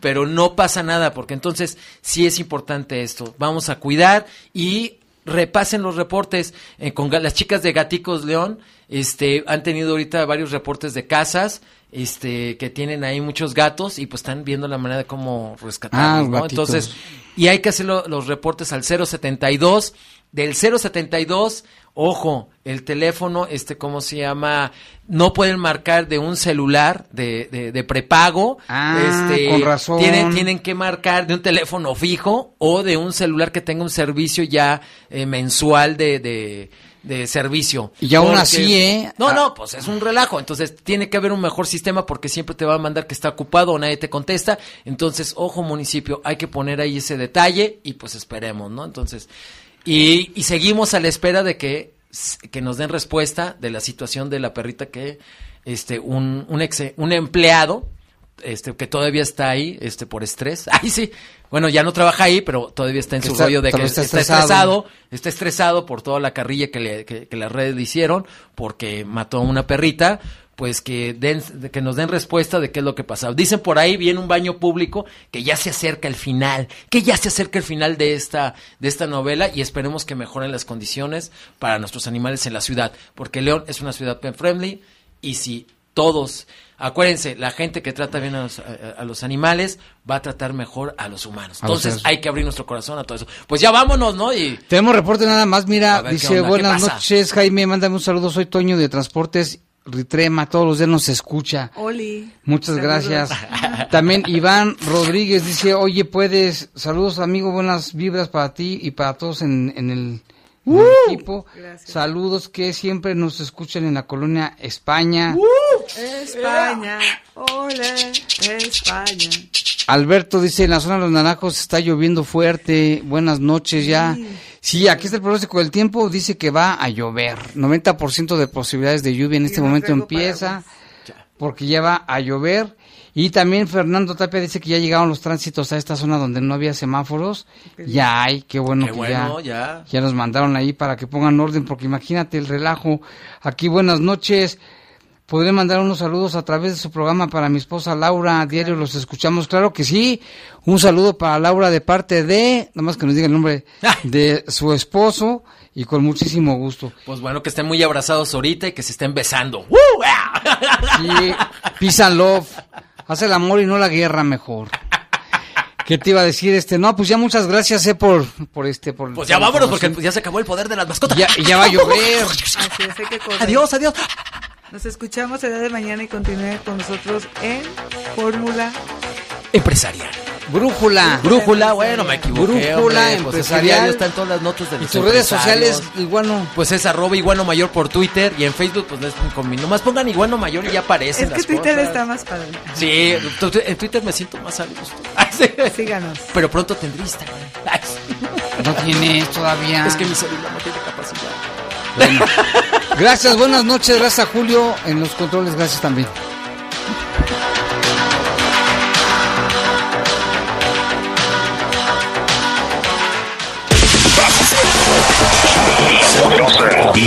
Pero no pasa nada, porque entonces sí es importante esto. Vamos a cuidar y repasen los reportes eh, con las chicas de Gaticos León. Este, han tenido ahorita varios reportes de casas, este, que tienen ahí muchos gatos y pues están viendo la manera de cómo rescatarlos, ah, ¿no? Entonces, y hay que hacer los reportes al 072 del 072 Ojo, el teléfono, este, ¿cómo se llama? No pueden marcar de un celular de, de, prepago. Ah, este, con razón. Tienen, tienen que marcar de un teléfono fijo o de un celular que tenga un servicio ya eh, mensual de, de, servicio. Y aún así, ¿eh? No, no, pues es un relajo. Entonces tiene que haber un mejor sistema porque siempre te va a mandar que está ocupado o nadie te contesta. Entonces, ojo municipio, hay que poner ahí ese detalle y pues esperemos, ¿no? Entonces, y, y, seguimos a la espera de que, que nos den respuesta de la situación de la perrita que este un, un, ex, un empleado este que todavía está ahí este por estrés. [laughs] Ay, sí. Bueno, ya no trabaja ahí, pero todavía está en su rollo de que está, estresado. está estresado por toda la carrilla que, le, que, que las redes le hicieron porque mató a una perrita pues que den, que nos den respuesta de qué es lo que pasaba. Dicen por ahí, viene un baño público, que ya se acerca el final, que ya se acerca el final de esta, de esta novela y esperemos que mejoren las condiciones para nuestros animales en la ciudad, porque León es una ciudad pen friendly y si todos, acuérdense, la gente que trata bien a los, animales va a tratar mejor a los humanos. Entonces hay que abrir nuestro corazón a todo eso. Pues ya vámonos, ¿no? Y tenemos reporte nada más, mira, dice buenas noches, Jaime, mándame un saludo, soy Toño de Transportes Ritrema, todos los días nos escucha. Oli. Muchas gracias. [laughs] También Iván Rodríguez dice, oye, puedes, saludos amigo, buenas vibras para ti y para todos en, el, uh. equipo. Saludos que siempre nos escuchan en la colonia España. Uh. España, hola, España. Alberto dice, en la zona de los naranjos está lloviendo fuerte, buenas noches ya. Sí, aquí está el pronóstico del tiempo, dice que va a llover, 90% de posibilidades de lluvia en este momento empieza, porque ya va a llover. Y también Fernando Tapia dice que ya llegaron los tránsitos a esta zona donde no había semáforos. Ya hay, qué bueno que ya, ya, ya nos mandaron ahí para que pongan orden, porque imagínate el relajo. Aquí buenas noches. Podré mandar unos saludos a través de su programa para mi esposa Laura. A diario los escuchamos, claro que sí. Un saludo para Laura de parte de, nada más que nos diga el nombre [laughs] de su esposo y con muchísimo gusto. Pues bueno, que estén muy abrazados ahorita y que se estén besando. Sí, peace and love. Hace el amor y no la guerra mejor. ¿Qué te iba a decir? Este, no, pues ya muchas gracias, eh, por, por este, por. Pues ya vámonos porque ya se acabó el poder de las mascotas. Ya, ya va a llover. adiós, adiós. Nos escuchamos el día de mañana y continúe con nosotros en Fórmula Empresarial. Brújula. Brújula, bueno, me equivoqué. Brújula pues empresarial. están todas las notas de los Y tus redes sociales, Iguano. Pues es arroba Iguano Mayor por Twitter y en Facebook, pues no es con mi. Nomás pongan Iguano Mayor y ya aparecen. Es que Twitter está más padre. Sí, en Twitter me siento más a gusto. [laughs] Síganos. Pero pronto tendré Instagram. No tiene todavía. Es que mi celular no tiene capacidad. [laughs] Gracias, buenas noches, gracias a Julio en los controles, gracias también.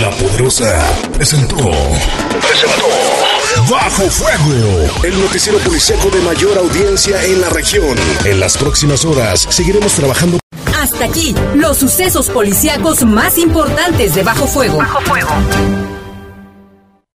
La poderosa presentó. Presentó. Bajo Fuego, el noticiero policíaco de mayor audiencia en la región. En las próximas horas seguiremos trabajando hasta aquí, los sucesos policíacos más importantes de Bajo Fuego. Bajo Fuego.